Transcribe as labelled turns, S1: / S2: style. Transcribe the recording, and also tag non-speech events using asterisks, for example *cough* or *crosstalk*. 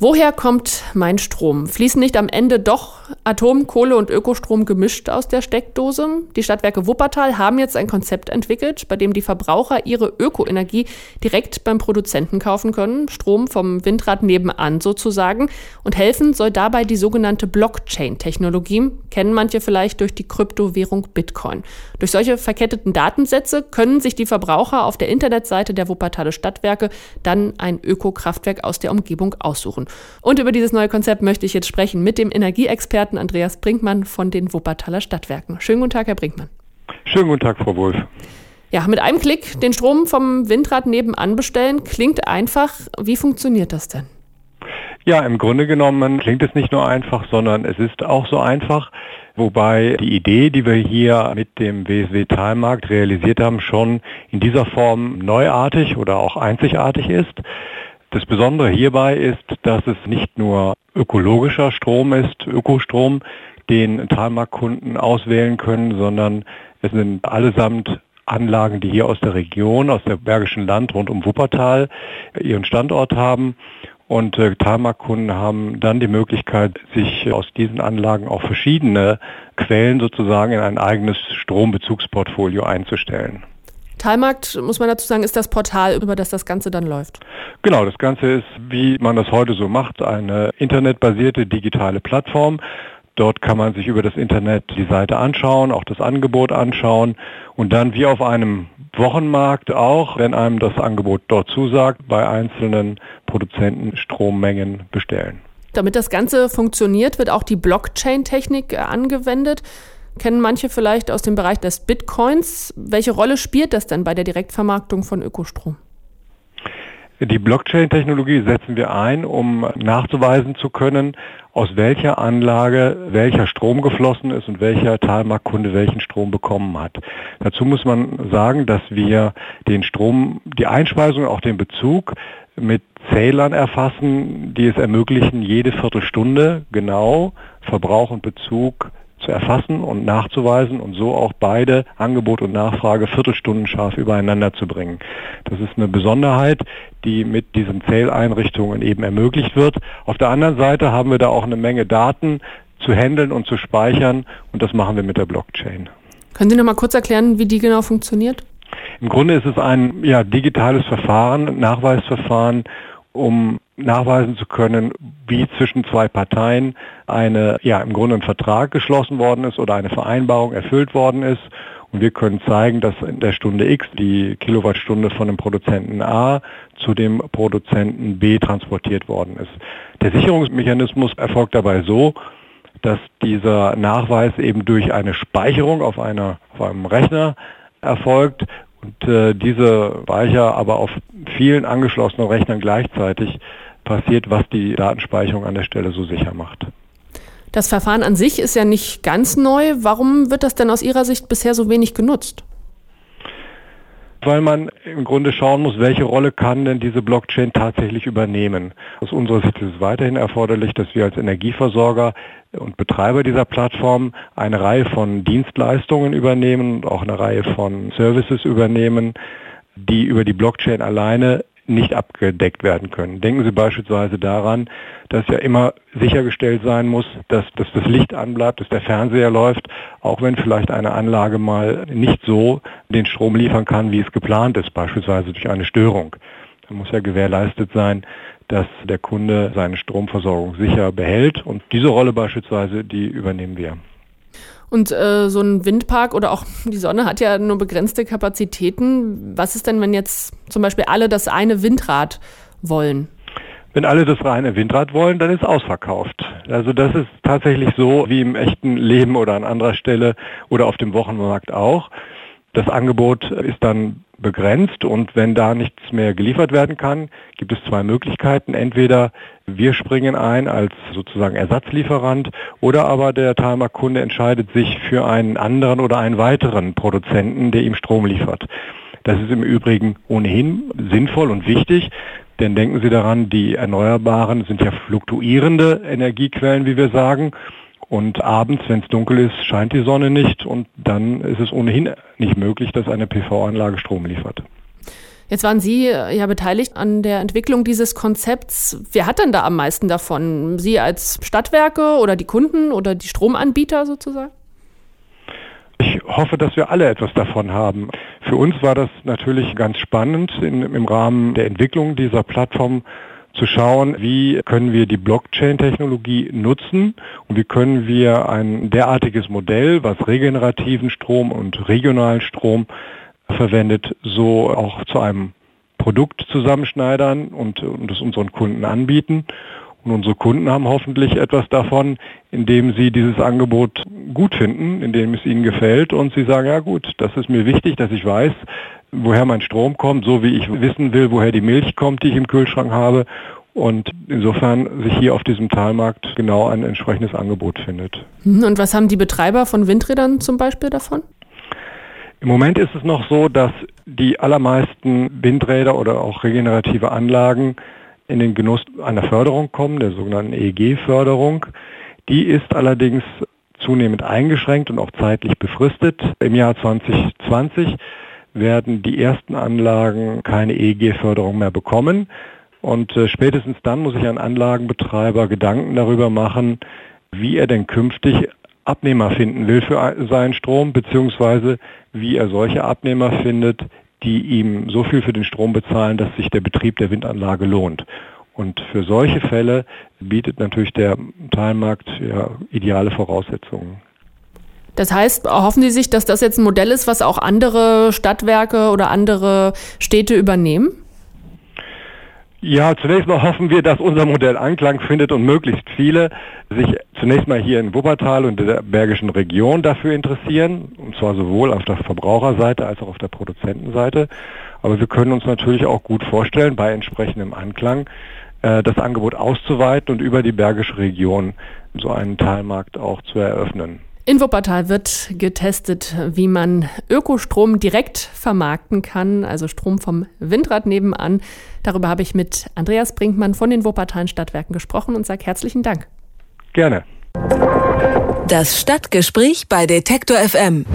S1: Woher kommt mein Strom? Fließen nicht am Ende doch Atom, Kohle und Ökostrom gemischt aus der Steckdose? Die Stadtwerke Wuppertal haben jetzt ein Konzept entwickelt, bei dem die Verbraucher ihre Ökoenergie direkt beim Produzenten kaufen können, Strom vom Windrad nebenan sozusagen. Und helfen soll dabei die sogenannte Blockchain-Technologie, kennen manche vielleicht durch die Kryptowährung Bitcoin. Durch solche verketteten Datensätze können sich die Verbraucher auf der Internetseite der Wuppertaler Stadtwerke dann ein Ökokraftwerk aus der Umgebung aussuchen. Und über dieses neue Konzept möchte ich jetzt sprechen mit dem Energieexperten Andreas Brinkmann von den Wuppertaler Stadtwerken. Schönen guten Tag, Herr Brinkmann.
S2: Schönen guten Tag, Frau Wolf.
S1: Ja, mit einem Klick den Strom vom Windrad nebenan bestellen, klingt einfach. Wie funktioniert das denn?
S2: Ja, im Grunde genommen klingt es nicht nur einfach, sondern es ist auch so einfach. Wobei die Idee, die wir hier mit dem WSW Talmarkt realisiert haben, schon in dieser Form neuartig oder auch einzigartig ist. Das Besondere hierbei ist, dass es nicht nur ökologischer Strom ist, Ökostrom, den Talmarktkunden auswählen können, sondern es sind allesamt Anlagen, die hier aus der Region, aus der Bergischen Land rund um Wuppertal ihren Standort haben. Und äh, Talmarktkunden haben dann die Möglichkeit, sich aus diesen Anlagen auch verschiedene Quellen sozusagen in ein eigenes Strombezugsportfolio einzustellen.
S1: Talmarkt, muss man dazu sagen, ist das Portal, über das das Ganze dann läuft.
S2: Genau, das Ganze ist, wie man das heute so macht, eine internetbasierte digitale Plattform. Dort kann man sich über das Internet die Seite anschauen, auch das Angebot anschauen und dann wie auf einem Wochenmarkt auch, wenn einem das Angebot dort zusagt, bei einzelnen Produzenten Strommengen bestellen.
S1: Damit das Ganze funktioniert, wird auch die Blockchain-Technik angewendet kennen manche vielleicht aus dem Bereich des Bitcoins. Welche Rolle spielt das denn bei der Direktvermarktung von Ökostrom?
S2: Die Blockchain-Technologie setzen wir ein, um nachzuweisen zu können, aus welcher Anlage welcher Strom geflossen ist und welcher Talmarktkunde welchen Strom bekommen hat. Dazu muss man sagen, dass wir den Strom, die Einspeisung, auch den Bezug mit Zählern erfassen, die es ermöglichen, jede Viertelstunde genau Verbrauch und Bezug zu erfassen und nachzuweisen und so auch beide Angebot und Nachfrage viertelstundenscharf übereinander zu bringen. Das ist eine Besonderheit, die mit diesen Zähleinrichtungen eben ermöglicht wird. Auf der anderen Seite haben wir da auch eine Menge Daten zu handeln und zu speichern und das machen wir mit der Blockchain.
S1: Können Sie noch mal kurz erklären, wie die genau funktioniert?
S2: Im Grunde ist es ein ja, digitales Verfahren, Nachweisverfahren, um nachweisen zu können, wie zwischen zwei Parteien eine, ja, im Grunde ein Vertrag geschlossen worden ist oder eine Vereinbarung erfüllt worden ist. Und wir können zeigen, dass in der Stunde X die Kilowattstunde von dem Produzenten A zu dem Produzenten B transportiert worden ist. Der Sicherungsmechanismus erfolgt dabei so, dass dieser Nachweis eben durch eine Speicherung auf, einer, auf einem Rechner erfolgt und äh, diese Speicher aber auf vielen angeschlossenen Rechnern gleichzeitig passiert, was die Datenspeicherung an der Stelle so sicher macht.
S1: Das Verfahren an sich ist ja nicht ganz neu. Warum wird das denn aus Ihrer Sicht bisher so wenig genutzt?
S2: Weil man im Grunde schauen muss, welche Rolle kann denn diese Blockchain tatsächlich übernehmen. Aus unserer Sicht ist es weiterhin erforderlich, dass wir als Energieversorger und Betreiber dieser Plattform eine Reihe von Dienstleistungen übernehmen und auch eine Reihe von Services übernehmen, die über die Blockchain alleine nicht abgedeckt werden können. Denken Sie beispielsweise daran, dass ja immer sichergestellt sein muss, dass, dass das Licht anbleibt, dass der Fernseher läuft, auch wenn vielleicht eine Anlage mal nicht so den Strom liefern kann, wie es geplant ist, beispielsweise durch eine Störung. Da muss ja gewährleistet sein, dass der Kunde seine Stromversorgung sicher behält und diese Rolle beispielsweise, die übernehmen wir.
S1: Und äh, so ein Windpark oder auch *laughs* die Sonne hat ja nur begrenzte Kapazitäten. Was ist denn, wenn jetzt zum Beispiel alle das eine Windrad wollen?
S2: Wenn alle das reine Windrad wollen, dann ist ausverkauft. Also das ist tatsächlich so wie im echten Leben oder an anderer Stelle oder auf dem Wochenmarkt auch. Das Angebot ist dann begrenzt und wenn da nichts mehr geliefert werden kann, gibt es zwei Möglichkeiten. Entweder wir springen ein als sozusagen Ersatzlieferant oder aber der Timer-Kunde entscheidet sich für einen anderen oder einen weiteren Produzenten, der ihm Strom liefert. Das ist im Übrigen ohnehin sinnvoll und wichtig, denn denken Sie daran, die Erneuerbaren sind ja fluktuierende Energiequellen, wie wir sagen. Und abends, wenn es dunkel ist, scheint die Sonne nicht und dann ist es ohnehin nicht möglich, dass eine PV-Anlage Strom liefert.
S1: Jetzt waren Sie äh, ja beteiligt an der Entwicklung dieses Konzepts. Wer hat denn da am meisten davon? Sie als Stadtwerke oder die Kunden oder die Stromanbieter sozusagen?
S2: Ich hoffe, dass wir alle etwas davon haben. Für uns war das natürlich ganz spannend in, im Rahmen der Entwicklung dieser Plattform zu schauen, wie können wir die Blockchain-Technologie nutzen und wie können wir ein derartiges Modell, was regenerativen Strom und regionalen Strom verwendet, so auch zu einem Produkt zusammenschneidern und, es unseren Kunden anbieten. Und unsere Kunden haben hoffentlich etwas davon, indem sie dieses Angebot gut finden, indem es ihnen gefällt und sie sagen, ja gut, das ist mir wichtig, dass ich weiß, woher mein Strom kommt, so wie ich wissen will, woher die Milch kommt, die ich im Kühlschrank habe. Und insofern sich hier auf diesem Talmarkt genau ein entsprechendes Angebot findet.
S1: Und was haben die Betreiber von Windrädern zum Beispiel davon?
S2: Im Moment ist es noch so, dass die allermeisten Windräder oder auch regenerative Anlagen in den Genuss einer Förderung kommen, der sogenannten EEG-Förderung. Die ist allerdings zunehmend eingeschränkt und auch zeitlich befristet. Im Jahr 2020 werden die ersten Anlagen keine EEG-Förderung mehr bekommen. Und äh, spätestens dann muss sich ein Anlagenbetreiber Gedanken darüber machen, wie er denn künftig Abnehmer finden will für seinen Strom, beziehungsweise wie er solche Abnehmer findet, die ihm so viel für den Strom bezahlen, dass sich der Betrieb der Windanlage lohnt. Und für solche Fälle bietet natürlich der Teilmarkt ja, ideale Voraussetzungen.
S1: Das heißt, hoffen Sie sich, dass das jetzt ein Modell ist, was auch andere Stadtwerke oder andere Städte übernehmen?
S2: Ja, zunächst mal hoffen wir, dass unser Modell Anklang findet und möglichst viele sich zunächst mal hier in Wuppertal und der Bergischen Region dafür interessieren, und zwar sowohl auf der Verbraucherseite als auch auf der Produzentenseite. Aber wir können uns natürlich auch gut vorstellen, bei entsprechendem Anklang äh, das Angebot auszuweiten und über die Bergische Region so einen Teilmarkt auch zu eröffnen.
S1: In Wuppertal wird getestet, wie man Ökostrom direkt vermarkten kann, also Strom vom Windrad nebenan. Darüber habe ich mit Andreas Brinkmann von den Wuppertalen Stadtwerken gesprochen und sage herzlichen Dank.
S2: Gerne.
S3: Das Stadtgespräch bei Detektor FM.